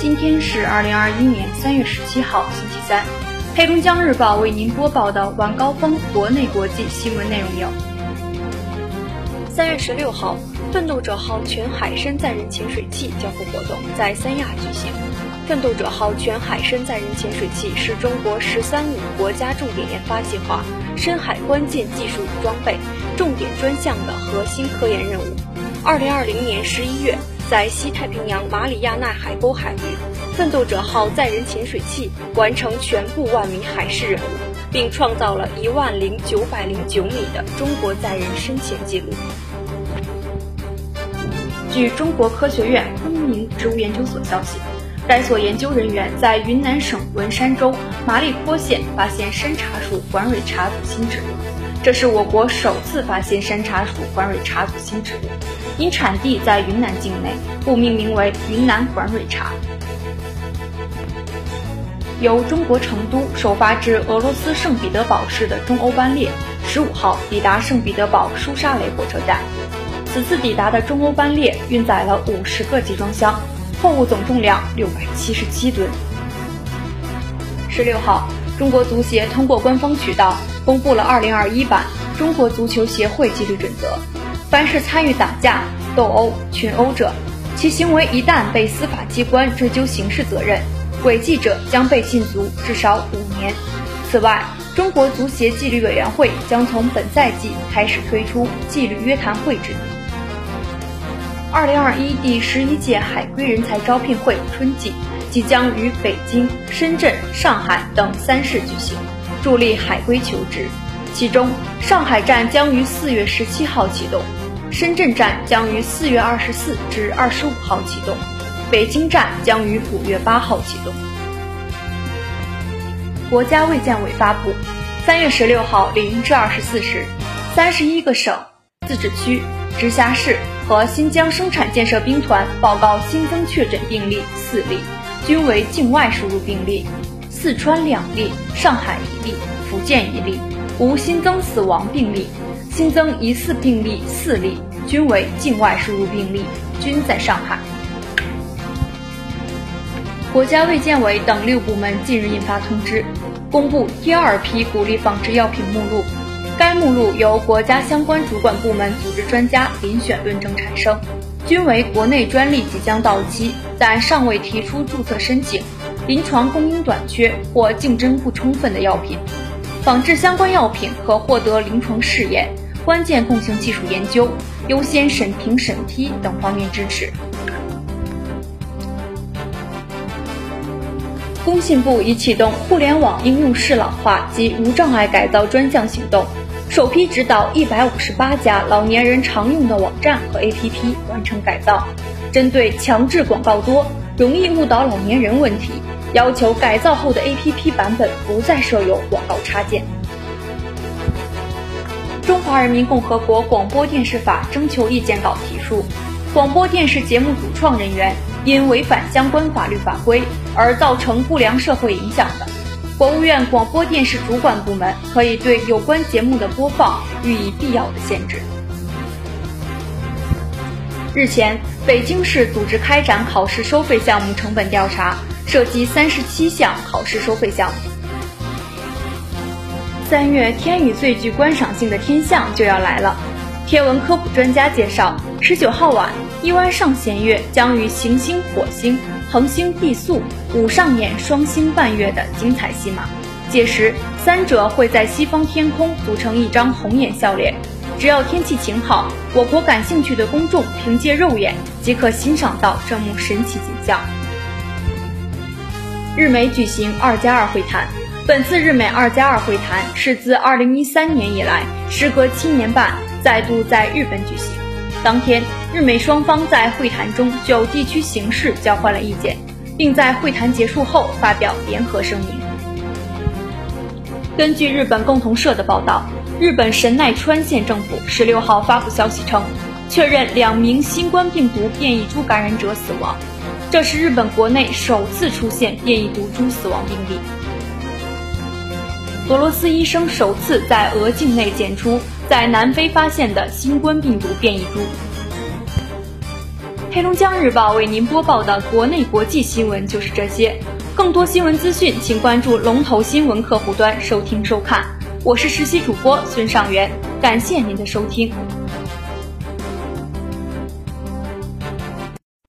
今天是二零二一年三月十七号，星期三。黑龙江日报为您播报的晚高峰国内国际新闻内容有：三月十六号，奋斗者号全海深载人潜水器交付活动在三亚举行。奋斗者号全海深载人潜水器是中国“十三五”国家重点研发计划深海关键技术与装备重点专项的核心科研任务。二零二零年十一月。在西太平洋马里亚纳海沟海域，奋斗者号载人潜水器完成全部万米海试任务，并创造了一万零九百零九米的中国载人深潜记录。据中国科学院昆明植物研究所消息，该所研究人员在云南省文山州麻栗坡县发现山茶属管蕊茶属新植物。这是我国首次发现山茶属管蕊茶属新植物，因产地在云南境内，故命名为云南管蕊茶。由中国成都首发至俄罗斯圣彼得堡市的中欧班列，十五号抵达圣彼得堡舒沙雷火车站。此次抵达的中欧班列运载了五十个集装箱，货物总重量六百七十七吨。十六号，中国足协通过官方渠道。公布了2021版中国足球协会纪律准则，凡是参与打架、斗殴、群殴者，其行为一旦被司法机关追究刑事责任，违纪者将被禁足至少五年。此外，中国足协纪律委员会将从本赛季开始推出纪律约谈会制度。2021第十一届海归人才招聘会春季即将于北京、深圳、上海等三市举行。助力海归求职，其中上海站将于四月十七号启动，深圳站将于四月二十四至二十五号启动，北京站将于五月八号启动。国家卫健委发布，三月十六号零至二十四时，三十一个省、自治区、直辖市和新疆生产建设兵团报告新增确诊病例四例，均为境外输入病例。四川两例，上海一例，福建一例，无新增死亡病例。新增疑似病例四例，均为境外输入病例，均在上海。国家卫健委等六部门近日印发通知，公布第二批鼓励仿制药品目录。该目录由国家相关主管部门组织专家遴选论证产生，均为国内专利即将到期但尚未提出注册申请。临床供应短缺或竞争不充分的药品，仿制相关药品可获得临床试验、关键共性技术研究、优先审评审批等方面支持。工信部已启动互联网应用适老化及无障碍改造专项行动，首批指导一百五十八家老年人常用的网站和 APP 完成改造，针对强制广告多、容易误导老年人问题。要求改造后的 APP 版本不再设有广告插件。中华人民共和国广播电视法征求意见稿提出，广播电视节目主创人员因违反相关法律法规而造成不良社会影响的，国务院广播电视主管部门可以对有关节目的播放予以必要的限制。日前，北京市组织开展考试收费项目成本调查。涉及三十七项考试收费项目。三月天宇最具观赏性的天象就要来了。天文科普专家介绍，十九号晚，一弯上弦月将与行星火星、恒星地宿五上演双星伴月的精彩戏码。届时，三者会在西方天空组成一张红眼笑脸。只要天气晴好，我国感兴趣的公众凭借肉眼即可欣赏到这幕神奇景象。日美举行“二加二”会谈，本次日美“二加二”会谈是自2013年以来，时隔七年半再度在日本举行。当天，日美双方在会谈中就地区形势交换了意见，并在会谈结束后发表联合声明。根据日本共同社的报道，日本神奈川县政府十六号发布消息称确认两名新冠病毒变异株感染者死亡。这是日本国内首次出现变异毒株死亡病例。俄罗斯医生首次在俄境内检出在南非发现的新冠病毒变异株。黑龙江日报为您播报的国内国际新闻就是这些。更多新闻资讯请关注龙头新闻客户端收听收看。我是实习主播孙尚元，感谢您的收听。